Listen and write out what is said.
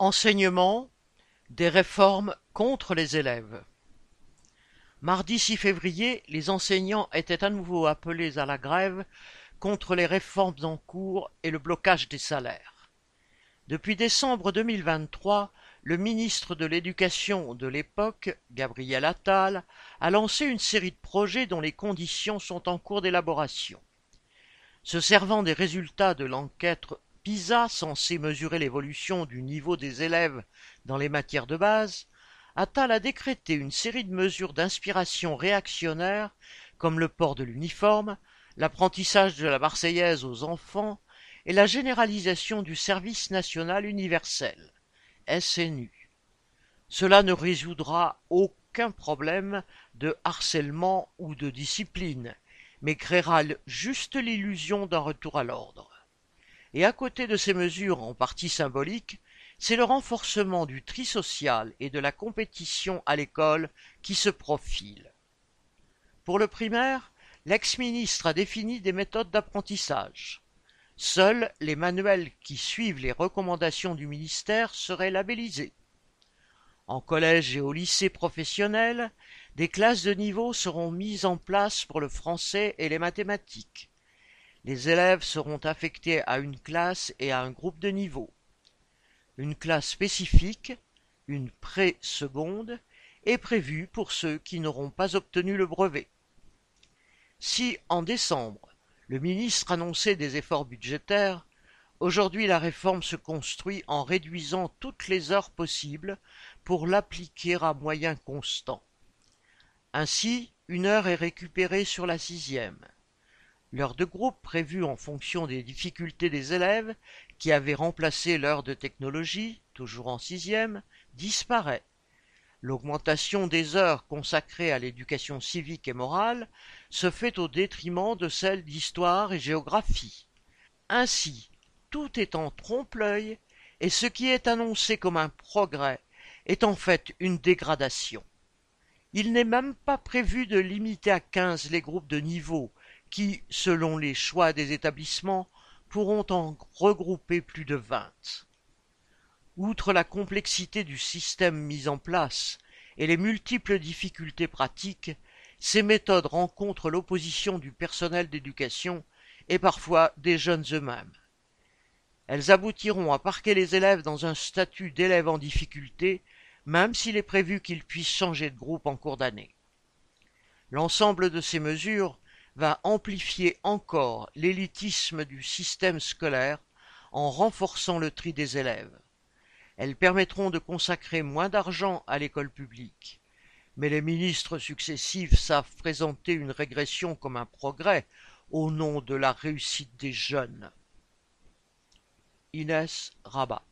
Enseignement, des réformes contre les élèves. Mardi six février, les enseignants étaient à nouveau appelés à la grève contre les réformes en cours et le blocage des salaires. Depuis décembre 2023, le ministre de l'Éducation de l'époque, Gabriel Attal, a lancé une série de projets dont les conditions sont en cours d'élaboration. Se servant des résultats de l'enquête PISA, censé mesurer l'évolution du niveau des élèves dans les matières de base, Attal a décrété une série de mesures d'inspiration réactionnaire comme le port de l'uniforme, l'apprentissage de la Marseillaise aux enfants et la généralisation du service national universel, SNU. Cela ne résoudra aucun problème de harcèlement ou de discipline, mais créera juste l'illusion d'un retour à l'ordre. Et à côté de ces mesures en partie symboliques, c'est le renforcement du tri social et de la compétition à l'école qui se profile. Pour le primaire, l'ex-ministre a défini des méthodes d'apprentissage. Seuls les manuels qui suivent les recommandations du ministère seraient labellisés. En collège et au lycée professionnel, des classes de niveau seront mises en place pour le français et les mathématiques. Les élèves seront affectés à une classe et à un groupe de niveau. Une classe spécifique, une pré-seconde, est prévue pour ceux qui n'auront pas obtenu le brevet. Si, en décembre, le ministre annonçait des efforts budgétaires, aujourd'hui la réforme se construit en réduisant toutes les heures possibles pour l'appliquer à moyens constants. Ainsi, une heure est récupérée sur la sixième. L'heure de groupe prévue en fonction des difficultés des élèves, qui avaient remplacé l'heure de technologie, toujours en sixième, disparaît. L'augmentation des heures consacrées à l'éducation civique et morale se fait au détriment de celles d'histoire et géographie. Ainsi, tout est en trompe-l'œil, et ce qui est annoncé comme un progrès est en fait une dégradation. Il n'est même pas prévu de limiter à quinze les groupes de niveau qui, selon les choix des établissements, pourront en regrouper plus de vingt. Outre la complexité du système mis en place et les multiples difficultés pratiques, ces méthodes rencontrent l'opposition du personnel d'éducation et parfois des jeunes eux-mêmes. Elles aboutiront à parquer les élèves dans un statut d'élève en difficulté, même s'il est prévu qu'ils puissent changer de groupe en cours d'année. L'ensemble de ces mesures va amplifier encore l'élitisme du système scolaire en renforçant le tri des élèves. Elles permettront de consacrer moins d'argent à l'école publique. Mais les ministres successifs savent présenter une régression comme un progrès au nom de la réussite des jeunes. Inès Rabat